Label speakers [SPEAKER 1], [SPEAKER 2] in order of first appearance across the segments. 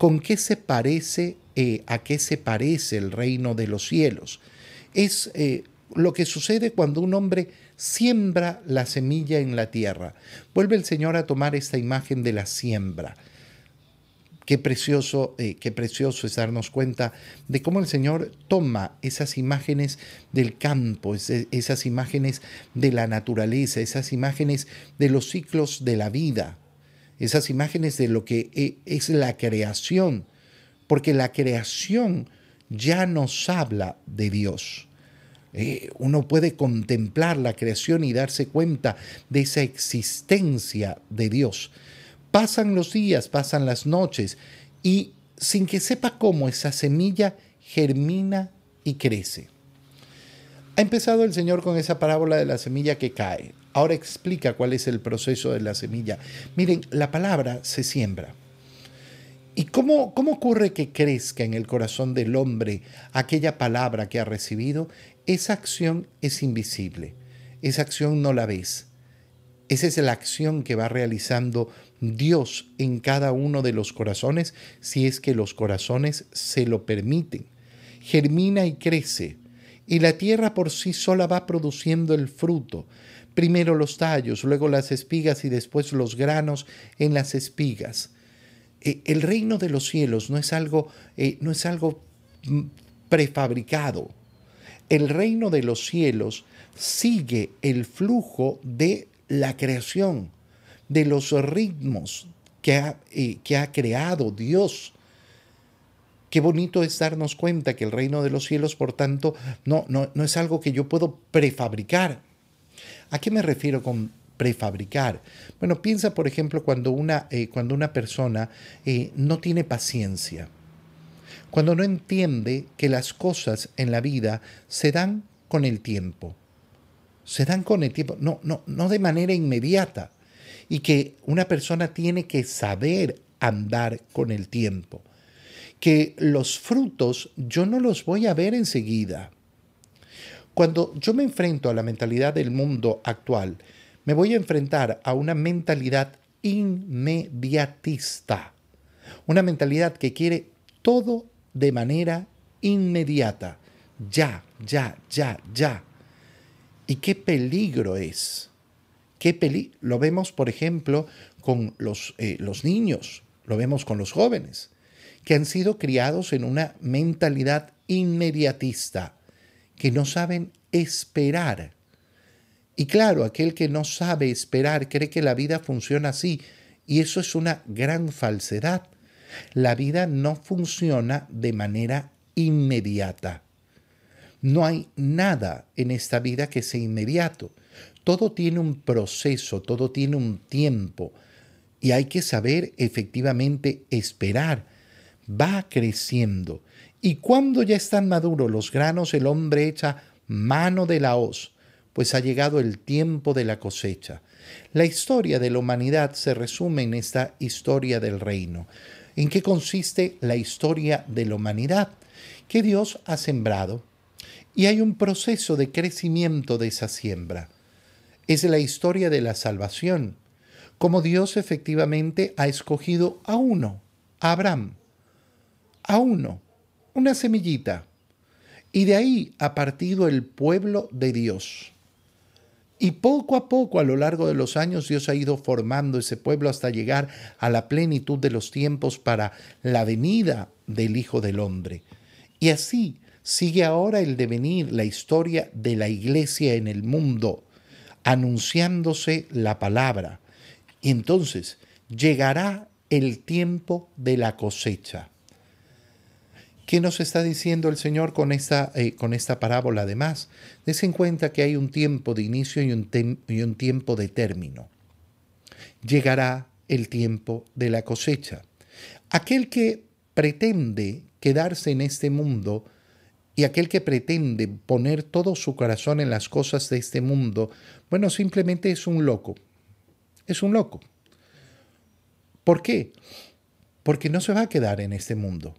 [SPEAKER 1] ¿Con qué se parece, eh, a qué se parece el reino de los cielos? Es eh, lo que sucede cuando un hombre siembra la semilla en la tierra. Vuelve el Señor a tomar esta imagen de la siembra. Qué precioso, eh, qué precioso es darnos cuenta de cómo el Señor toma esas imágenes del campo, esas imágenes de la naturaleza, esas imágenes de los ciclos de la vida, esas imágenes de lo que eh, es la creación, porque la creación ya nos habla de Dios. Eh, uno puede contemplar la creación y darse cuenta de esa existencia de Dios. Pasan los días, pasan las noches y sin que sepa cómo esa semilla germina y crece. Ha empezado el Señor con esa parábola de la semilla que cae. Ahora explica cuál es el proceso de la semilla. Miren, la palabra se siembra. ¿Y cómo, cómo ocurre que crezca en el corazón del hombre aquella palabra que ha recibido? esa acción es invisible, esa acción no la ves. Esa es la acción que va realizando Dios en cada uno de los corazones, si es que los corazones se lo permiten. Germina y crece, y la tierra por sí sola va produciendo el fruto. Primero los tallos, luego las espigas y después los granos en las espigas. Eh, el reino de los cielos no es algo, eh, no es algo mm, prefabricado el reino de los cielos sigue el flujo de la creación, de los ritmos que ha, eh, que ha creado Dios. Qué bonito es darnos cuenta que el reino de los cielos, por tanto, no, no, no es algo que yo puedo prefabricar. ¿A qué me refiero con prefabricar? Bueno, piensa, por ejemplo, cuando una, eh, cuando una persona eh, no tiene paciencia cuando no entiende que las cosas en la vida se dan con el tiempo. Se dan con el tiempo, no, no, no de manera inmediata. Y que una persona tiene que saber andar con el tiempo. Que los frutos yo no los voy a ver enseguida. Cuando yo me enfrento a la mentalidad del mundo actual, me voy a enfrentar a una mentalidad inmediatista. Una mentalidad que quiere todo de manera inmediata. Ya, ya, ya, ya. ¿Y qué peligro es? ¿Qué peli lo vemos, por ejemplo, con los, eh, los niños, lo vemos con los jóvenes, que han sido criados en una mentalidad inmediatista, que no saben esperar. Y claro, aquel que no sabe esperar cree que la vida funciona así, y eso es una gran falsedad. La vida no funciona de manera inmediata. No hay nada en esta vida que sea inmediato. Todo tiene un proceso, todo tiene un tiempo y hay que saber efectivamente esperar. Va creciendo y cuando ya están maduros los granos, el hombre echa mano de la hoz, pues ha llegado el tiempo de la cosecha. La historia de la humanidad se resume en esta historia del reino. ¿En qué consiste la historia de la humanidad? Que Dios ha sembrado y hay un proceso de crecimiento de esa siembra. Es la historia de la salvación, como Dios efectivamente ha escogido a uno, a Abraham, a uno, una semillita, y de ahí ha partido el pueblo de Dios. Y poco a poco, a lo largo de los años, Dios ha ido formando ese pueblo hasta llegar a la plenitud de los tiempos para la venida del Hijo del Hombre. Y así sigue ahora el devenir, la historia de la iglesia en el mundo, anunciándose la palabra. Y entonces llegará el tiempo de la cosecha. ¿Qué nos está diciendo el Señor con esta, eh, con esta parábola además? Des en cuenta que hay un tiempo de inicio y un, y un tiempo de término. Llegará el tiempo de la cosecha. Aquel que pretende quedarse en este mundo y aquel que pretende poner todo su corazón en las cosas de este mundo, bueno, simplemente es un loco. Es un loco. ¿Por qué? Porque no se va a quedar en este mundo.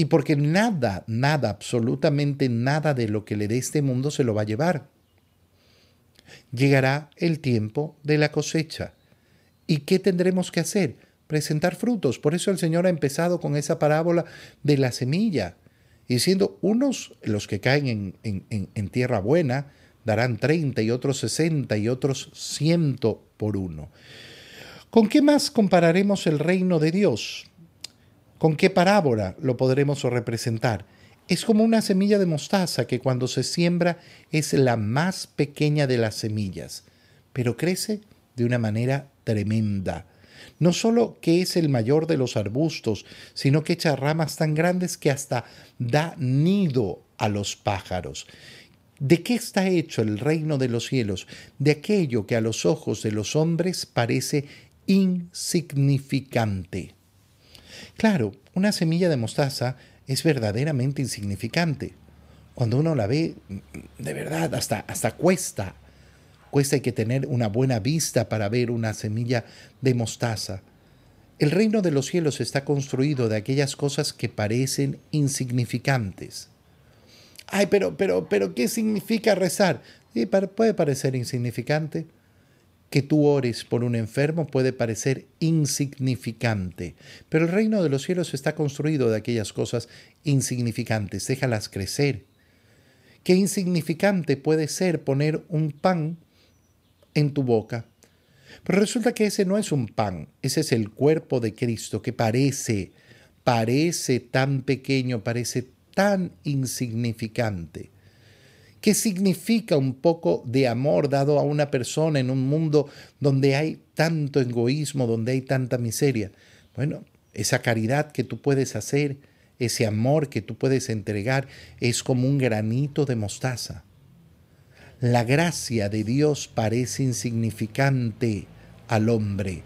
[SPEAKER 1] Y porque nada, nada, absolutamente nada de lo que le dé este mundo se lo va a llevar. Llegará el tiempo de la cosecha. ¿Y qué tendremos que hacer? presentar frutos. Por eso el Señor ha empezado con esa parábola de la semilla, diciendo, unos, los que caen en, tierra buena, darán 30 y otros 60 y otros 100 por uno. ¿Con qué más compararemos el reino de Dios? ¿Con qué parábola lo podremos representar? Es como una semilla de mostaza que cuando se siembra es la más pequeña de las semillas, pero crece de una manera tremenda. No solo que es el mayor de los arbustos, sino que echa ramas tan grandes que hasta da nido a los pájaros. ¿De qué está hecho el reino de los cielos? De aquello que a los ojos de los hombres parece insignificante. Claro, una semilla de mostaza es verdaderamente insignificante. Cuando uno la ve, de verdad, hasta, hasta cuesta. Cuesta hay que tener una buena vista para ver una semilla de mostaza. El reino de los cielos está construido de aquellas cosas que parecen insignificantes. Ay, pero, pero, pero, ¿qué significa rezar? puede parecer insignificante que tú ores por un enfermo puede parecer insignificante, pero el reino de los cielos está construido de aquellas cosas insignificantes, déjalas crecer. ¿Qué insignificante puede ser poner un pan en tu boca? Pero resulta que ese no es un pan, ese es el cuerpo de Cristo que parece, parece tan pequeño, parece tan insignificante. ¿Qué significa un poco de amor dado a una persona en un mundo donde hay tanto egoísmo, donde hay tanta miseria? Bueno, esa caridad que tú puedes hacer, ese amor que tú puedes entregar, es como un granito de mostaza. La gracia de Dios parece insignificante al hombre,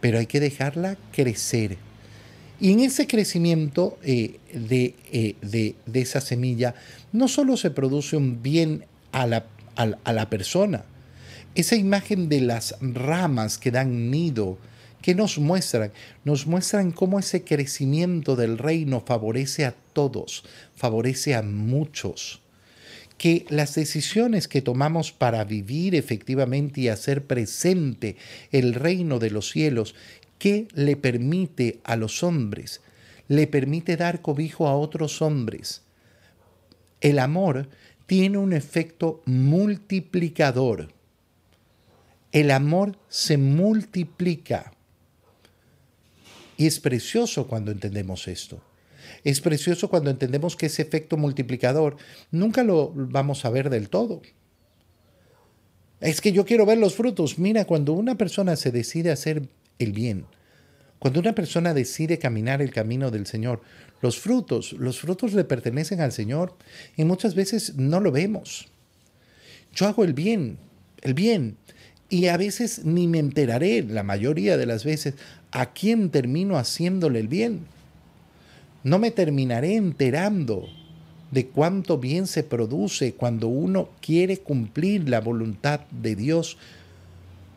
[SPEAKER 1] pero hay que dejarla crecer y en ese crecimiento eh, eh, de, de, esa semilla, no solo se produce un bien a la, a la persona, esa imagen de las ramas que dan nido, que nos muestran? Nos muestran cómo ese crecimiento del reino favorece a todos, favorece a muchos. Que las decisiones que tomamos para vivir efectivamente y hacer presente el reino de los cielos ¿Qué le permite a los hombres? Le permite dar cobijo a otros hombres. El amor tiene un efecto multiplicador. El amor se multiplica. Y es precioso cuando entendemos esto. Es precioso cuando entendemos que ese efecto multiplicador nunca lo vamos a ver del todo. Es que yo quiero ver los frutos. Mira, cuando una persona se decide hacer el bien. Cuando una persona decide caminar el camino del Señor, los frutos, los frutos le pertenecen al Señor y muchas veces no lo vemos. Yo hago el bien, el bien, y a veces ni me enteraré, la mayoría de las veces, a quién termino haciéndole el bien. No me terminaré enterando de cuánto bien se produce cuando uno quiere cumplir la voluntad de Dios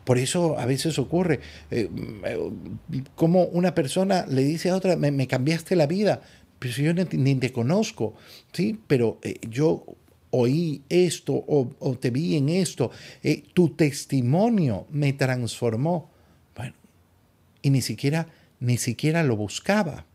[SPEAKER 1] por eso a veces ocurre eh, como una persona le dice a otra, me, cambiaste la vida, pero si yo ni, te conozco, ¿sí? Pero eh, yo oí esto o, te vi en esto, eh, tu testimonio me transformó. Y ni siquiera, ni siquiera lo buscaba.